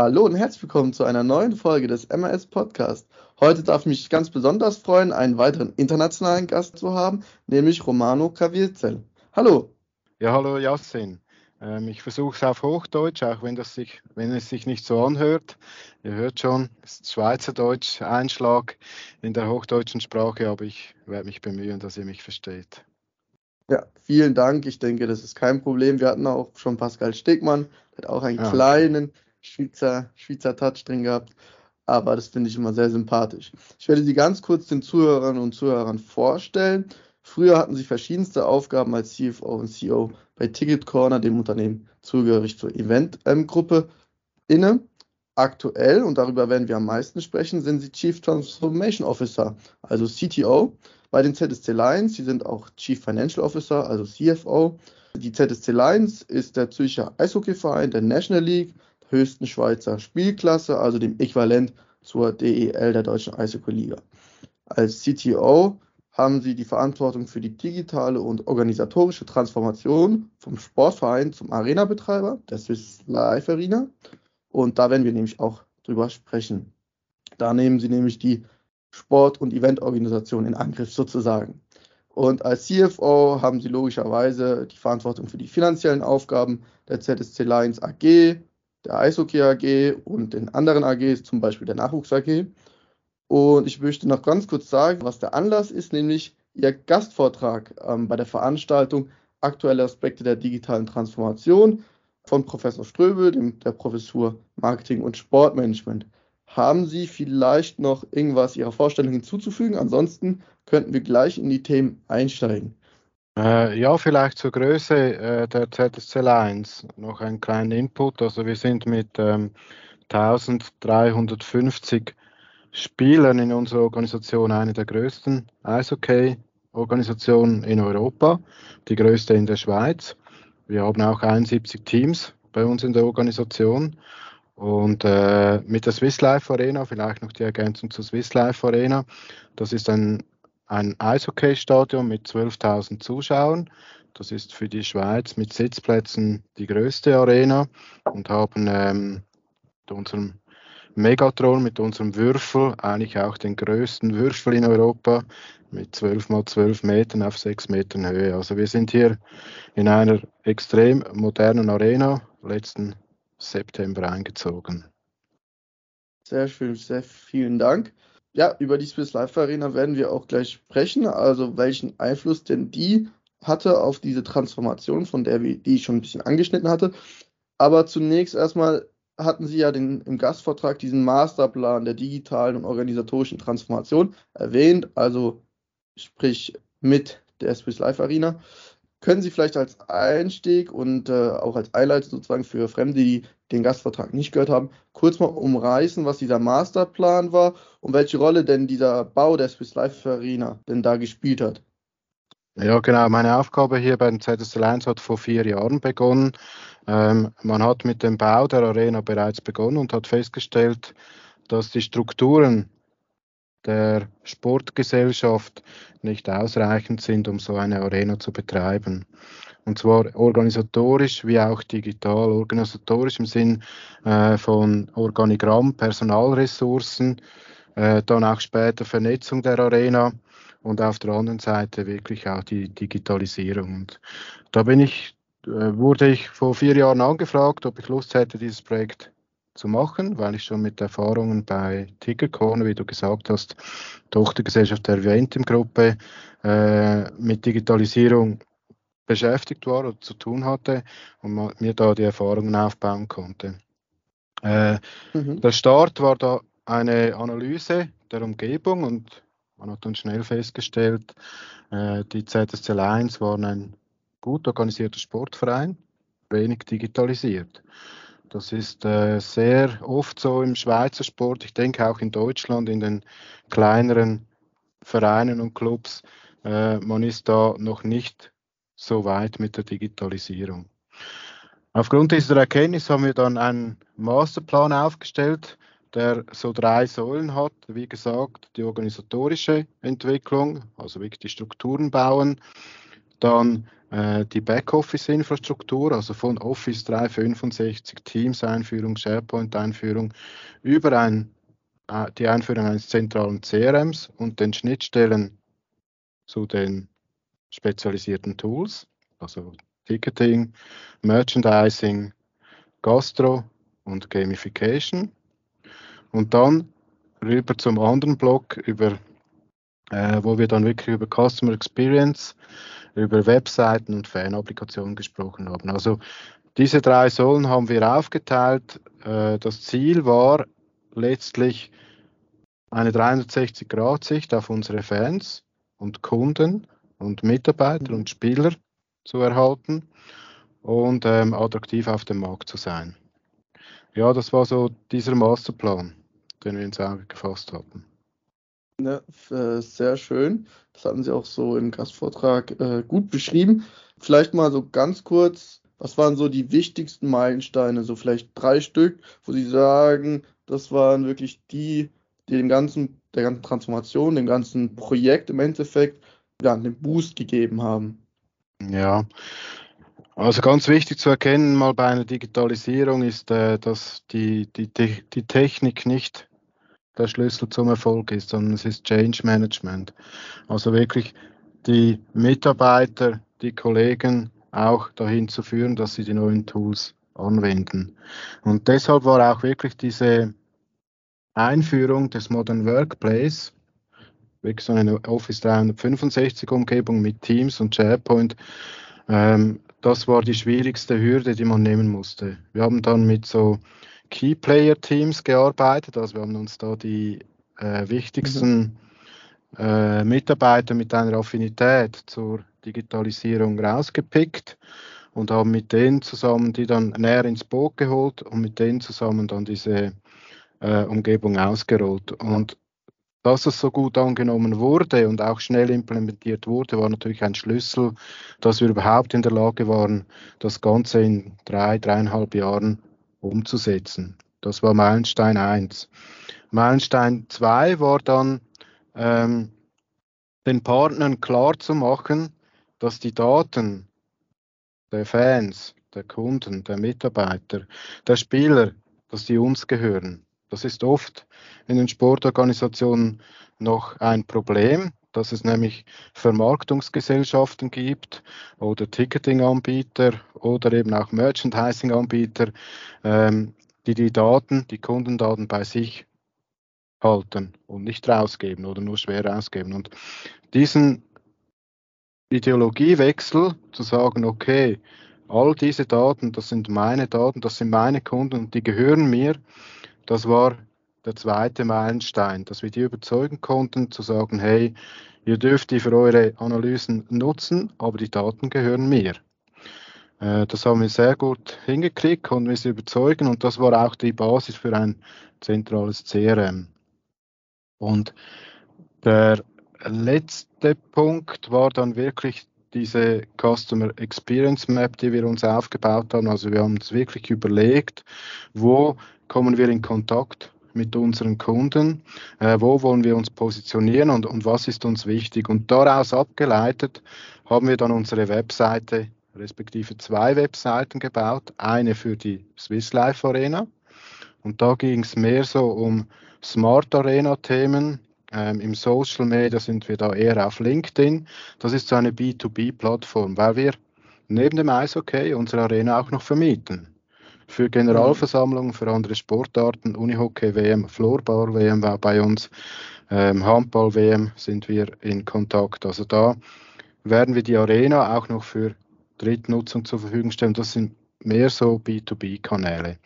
Hallo und herzlich willkommen zu einer neuen Folge des MRS Podcast. Heute darf ich mich ganz besonders freuen, einen weiteren internationalen Gast zu haben, nämlich Romano Caviezel. Hallo. Ja, hallo Yassin. Ähm, ich versuche es auf Hochdeutsch, auch wenn, das sich, wenn es sich nicht so anhört. Ihr hört schon, es ist Schweizerdeutsch, Einschlag in der hochdeutschen Sprache, aber ich werde mich bemühen, dass ihr mich versteht. Ja, vielen Dank. Ich denke, das ist kein Problem. Wir hatten auch schon Pascal Stegmann, der hat auch einen ja. kleinen Schweizer, Schweizer Touch drin gehabt. Aber das finde ich immer sehr sympathisch. Ich werde Sie ganz kurz den Zuhörern und Zuhörern vorstellen. Früher hatten Sie verschiedenste Aufgaben als CFO und CEO bei Ticket Corner, dem Unternehmen zugehörig zur Event-Gruppe, inne. Aktuell, und darüber werden wir am meisten sprechen, sind Sie Chief Transformation Officer, also CTO, bei den ZSC Lions. Sie sind auch Chief Financial Officer, also CFO. Die ZSC Lions ist der Zürcher Eishockeyverein der National League höchsten Schweizer Spielklasse, also dem Äquivalent zur DEL der Deutschen Eishockey-Liga. Als CTO haben sie die Verantwortung für die digitale und organisatorische Transformation vom Sportverein zum Arena-Betreiber, der Swiss Life Arena. Und da werden wir nämlich auch drüber sprechen. Da nehmen sie nämlich die Sport- und Eventorganisation in Angriff sozusagen. Und als CFO haben sie logischerweise die Verantwortung für die finanziellen Aufgaben der ZSC Lions AG, der Eishockey AG und den anderen AGs, zum Beispiel der Nachwuchs AG. Und ich möchte noch ganz kurz sagen, was der Anlass ist, nämlich Ihr Gastvortrag ähm, bei der Veranstaltung Aktuelle Aspekte der digitalen Transformation von Professor Ströbel, dem, der Professur Marketing und Sportmanagement. Haben Sie vielleicht noch irgendwas Ihrer Vorstellung hinzuzufügen? Ansonsten könnten wir gleich in die Themen einsteigen. Äh, ja, vielleicht zur Größe äh, der ZSC 1 noch einen kleinen Input. Also wir sind mit ähm, 1350 Spielern in unserer Organisation eine der größten Eishockey-Organisationen in Europa, die größte in der Schweiz. Wir haben auch 71 Teams bei uns in der Organisation. Und äh, mit der Swiss Life Arena, vielleicht noch die Ergänzung zur Swiss Life Arena, das ist ein ein Eishockeystadion mit 12.000 Zuschauern. Das ist für die Schweiz mit Sitzplätzen die größte Arena und haben ähm, mit unserem Megatron, mit unserem Würfel, eigentlich auch den größten Würfel in Europa mit 12 mal 12 Metern auf 6 Metern Höhe. Also wir sind hier in einer extrem modernen Arena letzten September eingezogen. Sehr schön, sehr vielen Dank ja, über die Swiss Life Arena werden wir auch gleich sprechen. Also welchen Einfluss denn die hatte auf diese Transformation, von der wir, die ich schon ein bisschen angeschnitten hatte. Aber zunächst erstmal hatten Sie ja den, im Gastvortrag diesen Masterplan der digitalen und organisatorischen Transformation erwähnt, also sprich mit der Swiss Life Arena. Können Sie vielleicht als Einstieg und äh, auch als Highlight sozusagen für Fremde, die den Gastvertrag nicht gehört haben, kurz mal umreißen, was dieser Masterplan war und welche Rolle denn dieser Bau der Swiss Life Arena denn da gespielt hat? Ja, genau. Meine Aufgabe hier bei den ZSL 1 hat vor vier Jahren begonnen. Ähm, man hat mit dem Bau der Arena bereits begonnen und hat festgestellt, dass die Strukturen der Sportgesellschaft nicht ausreichend sind, um so eine Arena zu betreiben. Und zwar organisatorisch wie auch digital. Organisatorisch im Sinn äh, von Organigramm, Personalressourcen, äh, dann auch später Vernetzung der Arena und auf der anderen Seite wirklich auch die Digitalisierung. Und da bin ich, äh, wurde ich vor vier Jahren angefragt, ob ich Lust hätte, dieses Projekt zu machen, weil ich schon mit Erfahrungen bei Tigercorner, wie du gesagt hast, Tochtergesellschaft der Eventim-Gruppe, äh, mit Digitalisierung beschäftigt war oder zu tun hatte und mir da die Erfahrungen aufbauen konnte. Äh, mhm. Der Start war da eine Analyse der Umgebung und man hat dann schnell festgestellt, äh, die ZSC 1 waren ein gut organisierter Sportverein, wenig digitalisiert. Das ist äh, sehr oft so im Schweizer Sport, ich denke auch in Deutschland, in den kleineren Vereinen und Clubs. Äh, man ist da noch nicht so weit mit der Digitalisierung. Aufgrund dieser Erkenntnis haben wir dann einen Masterplan aufgestellt, der so drei Säulen hat. Wie gesagt, die organisatorische Entwicklung, also wirklich die Strukturen bauen, dann die Backoffice-Infrastruktur, also von Office 365, Teams-Einführung, SharePoint-Einführung, über ein, äh, die Einführung eines zentralen CRMs und den Schnittstellen zu den spezialisierten Tools, also Ticketing, Merchandising, Gastro und Gamification. Und dann rüber zum anderen Block, über, äh, wo wir dann wirklich über Customer Experience, über Webseiten und Fan-Applikationen gesprochen haben. Also diese drei Säulen haben wir aufgeteilt. Äh, das Ziel war letztlich eine 360-Grad-Sicht auf unsere Fans und Kunden und Mitarbeiter und Spieler zu erhalten und ähm, attraktiv auf dem Markt zu sein. Ja, das war so dieser Masterplan, den wir ins Auge gefasst hatten. Ja, äh, sehr schön. Das hatten Sie auch so im Gastvortrag äh, gut beschrieben. Vielleicht mal so ganz kurz, was waren so die wichtigsten Meilensteine, so vielleicht drei Stück, wo Sie sagen, das waren wirklich die, die dem ganzen, der ganzen Transformation, dem ganzen Projekt im Endeffekt ja, den Boost gegeben haben? Ja, also ganz wichtig zu erkennen mal bei einer Digitalisierung ist, äh, dass die, die, die Technik nicht der Schlüssel zum Erfolg ist, sondern es ist Change Management. Also wirklich die Mitarbeiter, die Kollegen auch dahin zu führen, dass sie die neuen Tools anwenden. Und deshalb war auch wirklich diese Einführung des Modern Workplace, wirklich so eine Office 365 Umgebung mit Teams und SharePoint, ähm, das war die schwierigste Hürde, die man nehmen musste. Wir haben dann mit so Key Player Teams gearbeitet. Also wir haben uns da die äh, wichtigsten äh, Mitarbeiter mit einer Affinität zur Digitalisierung rausgepickt und haben mit denen zusammen die dann näher ins Boot geholt und mit denen zusammen dann diese äh, Umgebung ausgerollt. Und dass es so gut angenommen wurde und auch schnell implementiert wurde, war natürlich ein Schlüssel, dass wir überhaupt in der Lage waren, das Ganze in drei, dreieinhalb Jahren umzusetzen. Das war Meilenstein 1. Meilenstein 2 war dann, ähm, den Partnern klar zu machen, dass die Daten der Fans, der Kunden, der Mitarbeiter, der Spieler, dass die uns gehören. Das ist oft in den Sportorganisationen noch ein Problem, dass es nämlich Vermarktungsgesellschaften gibt oder Ticketing-Anbieter oder eben auch Merchandising-Anbieter, ähm, die die Daten, die Kundendaten bei sich halten und nicht rausgeben oder nur schwer rausgeben. Und diesen Ideologiewechsel zu sagen, okay, all diese Daten, das sind meine Daten, das sind meine Kunden und die gehören mir, das war der zweite Meilenstein, dass wir die überzeugen konnten, zu sagen, hey, ihr dürft die für eure Analysen nutzen, aber die Daten gehören mir. Äh, das haben wir sehr gut hingekriegt, konnten wir sie überzeugen und das war auch die Basis für ein zentrales CRM. Und der letzte Punkt war dann wirklich diese Customer Experience Map, die wir uns aufgebaut haben. Also wir haben uns wirklich überlegt, wo kommen wir in Kontakt mit unseren Kunden, äh, wo wollen wir uns positionieren und, und was ist uns wichtig. Und daraus abgeleitet haben wir dann unsere Webseite, respektive zwei Webseiten gebaut. Eine für die Swiss Life Arena und da ging es mehr so um Smart Arena Themen. Ähm, Im Social Media sind wir da eher auf LinkedIn. Das ist so eine B2B-Plattform, weil wir neben dem Eishockey unsere Arena auch noch vermieten für Generalversammlungen, für andere Sportarten, Unihockey-WM, Floorball-WM war bei uns, ähm, Handball-WM sind wir in Kontakt. Also da werden wir die Arena auch noch für Drittnutzung zur Verfügung stellen. Das sind mehr so B2B-Kanäle.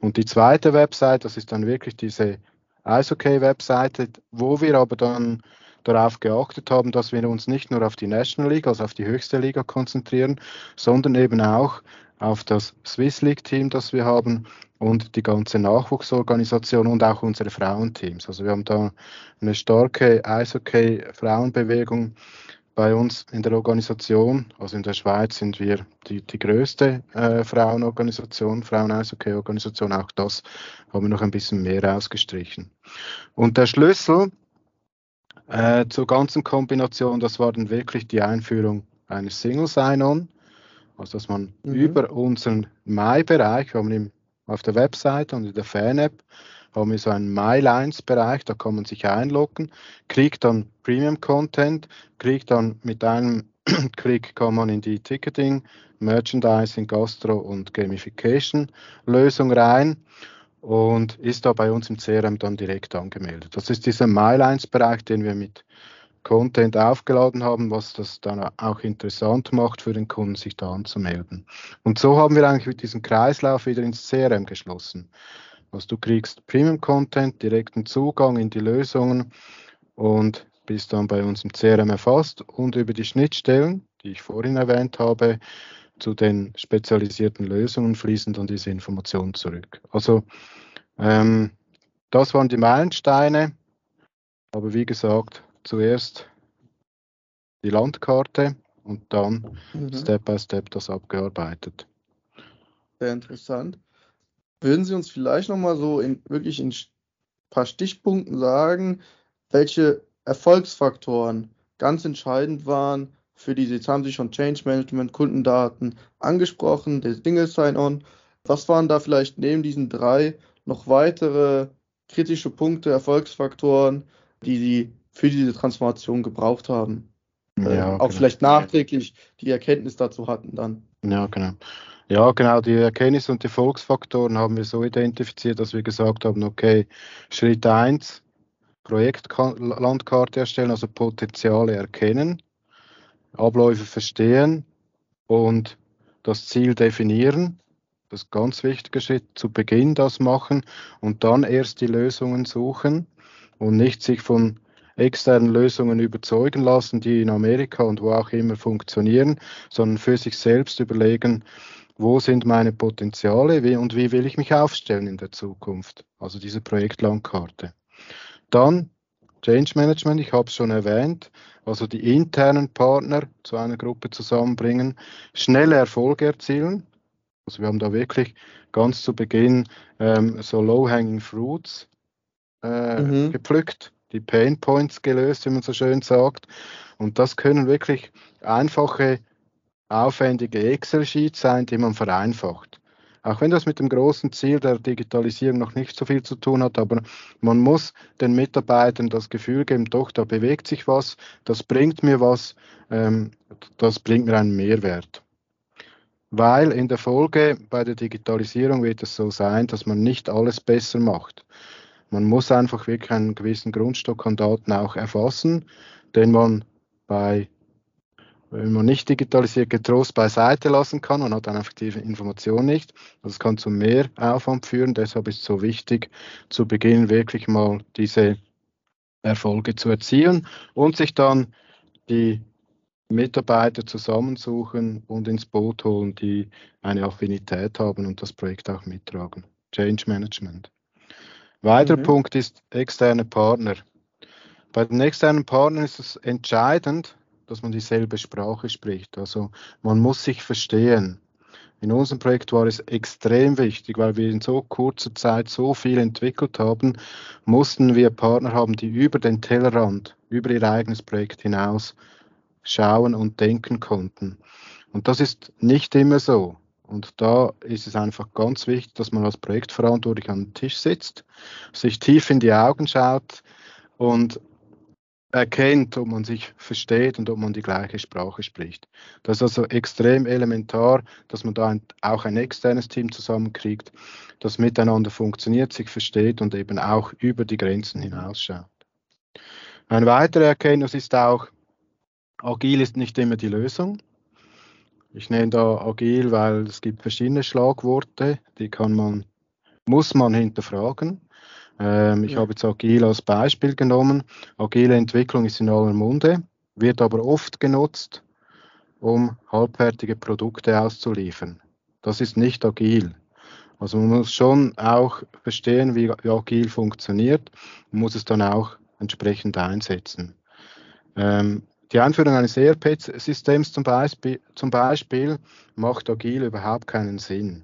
Und die zweite Website, das ist dann wirklich diese Eishockey-Webseite, wo wir aber dann darauf geachtet haben, dass wir uns nicht nur auf die National League, also auf die höchste Liga konzentrieren, sondern eben auch auf das Swiss League Team, das wir haben und die ganze Nachwuchsorganisation und auch unsere Frauenteams. Also wir haben da eine starke Eishockey-Frauenbewegung bei uns in der Organisation. Also in der Schweiz sind wir die, die größte äh, Frauenorganisation, Frauen-Eishockey-Organisation. Auch das haben wir noch ein bisschen mehr ausgestrichen. Und der Schlüssel äh, zur ganzen Kombination, das war dann wirklich die Einführung eines Single Sign-On, also dass man mhm. über unseren My-Bereich, wir haben im, auf der Webseite und in der Fan-App, haben wir so einen MyLines-Bereich, da kann man sich einloggen, kriegt dann Premium-Content, kriegt dann mit einem Klick kann man in die Ticketing, Merchandising, Gastro und Gamification-Lösung rein und ist da bei uns im CRM dann direkt angemeldet. Das ist dieser MyLines-Bereich, den wir mit Content aufgeladen haben, was das dann auch interessant macht für den Kunden, sich da anzumelden. Und so haben wir eigentlich mit diesem Kreislauf wieder ins CRM geschlossen. Also du kriegst Premium-Content, direkten Zugang in die Lösungen und bist dann bei uns im CRM erfasst und über die Schnittstellen, die ich vorhin erwähnt habe, zu den spezialisierten Lösungen fließen dann diese Informationen zurück. Also ähm, das waren die Meilensteine, aber wie gesagt, zuerst die Landkarte und dann mhm. Step by Step das abgearbeitet. Sehr interessant. Würden Sie uns vielleicht nochmal so in wirklich in ein paar Stichpunkten sagen, welche Erfolgsfaktoren ganz entscheidend waren für diese, jetzt haben Sie schon Change Management, Kundendaten angesprochen, der Single Sign-On. Was waren da vielleicht neben diesen drei noch weitere kritische Punkte, Erfolgsfaktoren, die Sie für diese Transformation gebraucht haben. Ja, äh, auch genau. vielleicht nachträglich die Erkenntnis dazu hatten dann. Ja, genau. Ja, genau, die Erkenntnis und die Erfolgsfaktoren haben wir so identifiziert, dass wir gesagt haben, okay, Schritt 1, Projektlandkarte erstellen, also Potenziale erkennen, Abläufe verstehen und das Ziel definieren. Das ist ein ganz wichtiger Schritt, zu Beginn das machen und dann erst die Lösungen suchen und nicht sich von externen Lösungen überzeugen lassen, die in Amerika und wo auch immer funktionieren, sondern für sich selbst überlegen, wo sind meine Potenziale wie, und wie will ich mich aufstellen in der Zukunft. Also diese Projektlandkarte. Dann Change Management, ich habe es schon erwähnt, also die internen Partner zu einer Gruppe zusammenbringen, schnelle Erfolge erzielen. Also wir haben da wirklich ganz zu Beginn ähm, so Low-Hanging Fruits äh, mhm. gepflückt die Pain Points gelöst, wie man so schön sagt. Und das können wirklich einfache, aufwendige Excel-Sheets sein, die man vereinfacht. Auch wenn das mit dem großen Ziel der Digitalisierung noch nicht so viel zu tun hat, aber man muss den Mitarbeitern das Gefühl geben, doch, da bewegt sich was, das bringt mir was, ähm, das bringt mir einen Mehrwert. Weil in der Folge bei der Digitalisierung wird es so sein, dass man nicht alles besser macht. Man muss einfach wirklich einen gewissen Grundstock an Daten auch erfassen, den man bei, wenn man nicht digitalisiert, getrost beiseite lassen kann. Man hat dann einfach die Information nicht. Das kann zu mehr Aufwand führen. Deshalb ist es so wichtig, zu Beginn wirklich mal diese Erfolge zu erzielen und sich dann die Mitarbeiter zusammensuchen und ins Boot holen, die eine Affinität haben und das Projekt auch mittragen. Change Management. Weiterer mhm. Punkt ist externe Partner. Bei den externen Partnern ist es entscheidend, dass man dieselbe Sprache spricht. Also man muss sich verstehen. In unserem Projekt war es extrem wichtig, weil wir in so kurzer Zeit so viel entwickelt haben, mussten wir Partner haben, die über den Tellerrand, über ihr eigenes Projekt hinaus schauen und denken konnten. Und das ist nicht immer so. Und da ist es einfach ganz wichtig, dass man als Projektverantwortlich am Tisch sitzt, sich tief in die Augen schaut und erkennt, ob man sich versteht und ob man die gleiche Sprache spricht. Das ist also extrem elementar, dass man da ein, auch ein externes Team zusammenkriegt, das miteinander funktioniert, sich versteht und eben auch über die Grenzen hinausschaut. Eine weitere Erkenntnis ist auch, agil ist nicht immer die Lösung. Ich nenne da agil, weil es gibt verschiedene Schlagworte, die kann man, muss man hinterfragen. Ähm, ich ja. habe jetzt agil als Beispiel genommen. Agile Entwicklung ist in aller Munde, wird aber oft genutzt, um halbfertige Produkte auszuliefern. Das ist nicht agil. Also man muss schon auch verstehen, wie agil funktioniert und muss es dann auch entsprechend einsetzen. Ähm, die Einführung eines ERP-Systems zum Beispiel, zum Beispiel macht agil überhaupt keinen Sinn.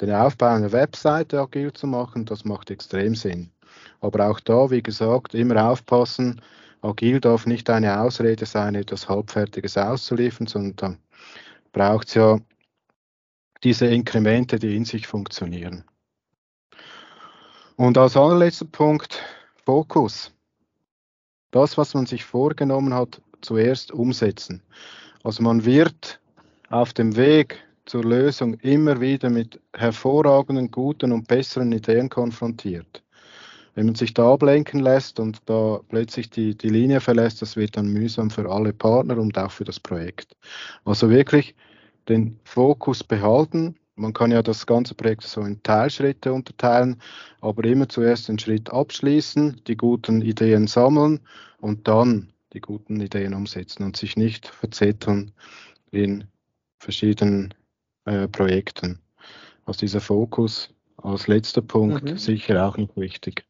Den Aufbau einer Webseite agil zu machen, das macht extrem Sinn. Aber auch da, wie gesagt, immer aufpassen, agil darf nicht eine Ausrede sein, etwas Halbfertiges auszuliefern, sondern braucht es ja diese Inkremente, die in sich funktionieren. Und als allerletzter Punkt, Fokus. Das, was man sich vorgenommen hat, zuerst umsetzen. Also man wird auf dem Weg zur Lösung immer wieder mit hervorragenden, guten und besseren Ideen konfrontiert. Wenn man sich da ablenken lässt und da plötzlich die, die Linie verlässt, das wird dann mühsam für alle Partner und auch für das Projekt. Also wirklich den Fokus behalten. Man kann ja das ganze Projekt so in Teilschritte unterteilen, aber immer zuerst den Schritt abschließen, die guten Ideen sammeln und dann die guten Ideen umsetzen und sich nicht verzetteln in verschiedenen äh, Projekten. Also dieser Fokus als letzter Punkt mhm. sicher auch noch wichtig.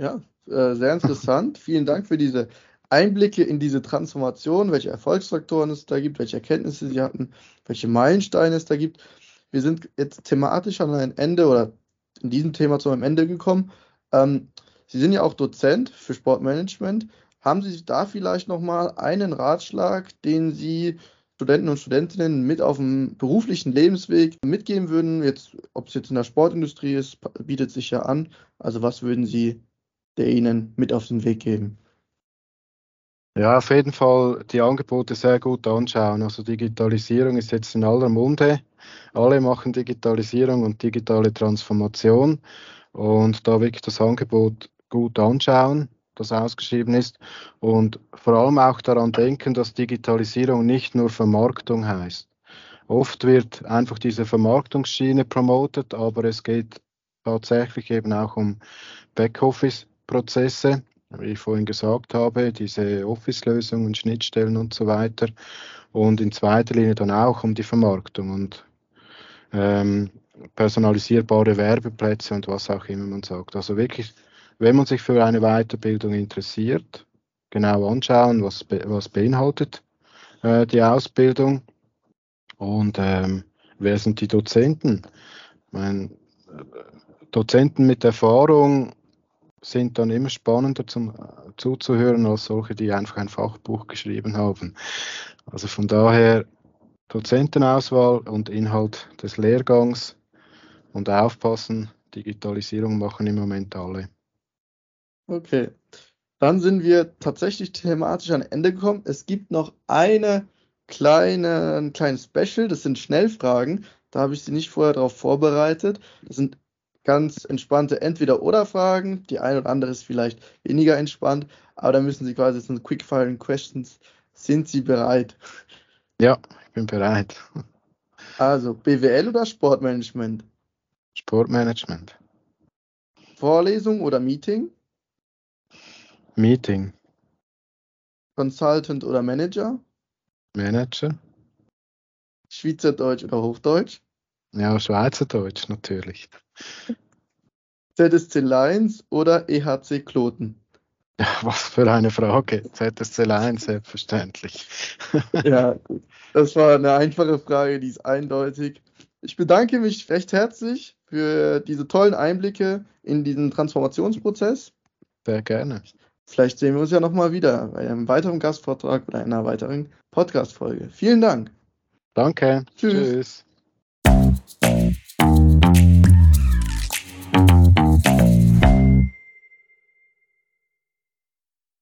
Ja, äh, sehr interessant. Vielen Dank für diese Einblicke in diese Transformation, welche Erfolgsfaktoren es da gibt, welche Erkenntnisse Sie hatten, welche Meilensteine es da gibt. Wir sind jetzt thematisch an ein Ende oder in diesem Thema zu einem Ende gekommen. Ähm, Sie sind ja auch Dozent für Sportmanagement. Haben Sie da vielleicht nochmal einen Ratschlag, den Sie Studenten und Studentinnen mit auf dem beruflichen Lebensweg mitgeben würden? Jetzt, ob es jetzt in der Sportindustrie ist, bietet sich ja an. Also was würden Sie der Ihnen mit auf den Weg geben? Ja, auf jeden Fall die Angebote sehr gut anschauen. Also Digitalisierung ist jetzt in aller Munde. Alle machen Digitalisierung und digitale Transformation. Und da wirklich das Angebot gut anschauen, das ausgeschrieben ist. Und vor allem auch daran denken, dass Digitalisierung nicht nur Vermarktung heißt. Oft wird einfach diese Vermarktungsschiene promotet, aber es geht tatsächlich eben auch um Backoffice Prozesse, wie ich vorhin gesagt habe, diese Office-Lösungen, Schnittstellen und so weiter. Und in zweiter Linie dann auch um die Vermarktung und ähm, personalisierbare Werbeplätze und was auch immer man sagt. Also wirklich, wenn man sich für eine Weiterbildung interessiert, genau anschauen, was, was beinhaltet äh, die Ausbildung und ähm, wer sind die Dozenten. Ich meine, Dozenten mit Erfahrung sind dann immer spannender zum äh, zuzuhören als solche, die einfach ein Fachbuch geschrieben haben. Also von daher Dozentenauswahl und Inhalt des Lehrgangs und aufpassen, Digitalisierung machen im Moment alle. Okay, dann sind wir tatsächlich thematisch an Ende gekommen. Es gibt noch eine kleine, ein kleines Special, das sind Schnellfragen. Da habe ich Sie nicht vorher darauf vorbereitet. Das sind ganz entspannte Entweder-Oder-Fragen. Die eine oder andere ist vielleicht weniger entspannt, aber da müssen Sie quasi so Quick-Firing Questions. Sind Sie bereit? Ja, ich bin bereit. Also, BWL oder Sportmanagement? Sportmanagement. Vorlesung oder Meeting? Meeting. Consultant oder Manager? Manager. Schweizerdeutsch oder Hochdeutsch? Ja, Schweizerdeutsch natürlich. ZSC Lions oder EHC Kloten? Ja, was für eine Frage. ZSC Lions, selbstverständlich. ja, gut. Das war eine einfache Frage, die ist eindeutig. Ich bedanke mich recht herzlich für diese tollen Einblicke in diesen Transformationsprozess. Sehr gerne. Vielleicht sehen wir uns ja nochmal wieder bei einem weiteren Gastvortrag oder einer weiteren Podcast-Folge. Vielen Dank. Danke. Tschüss. Tschüss.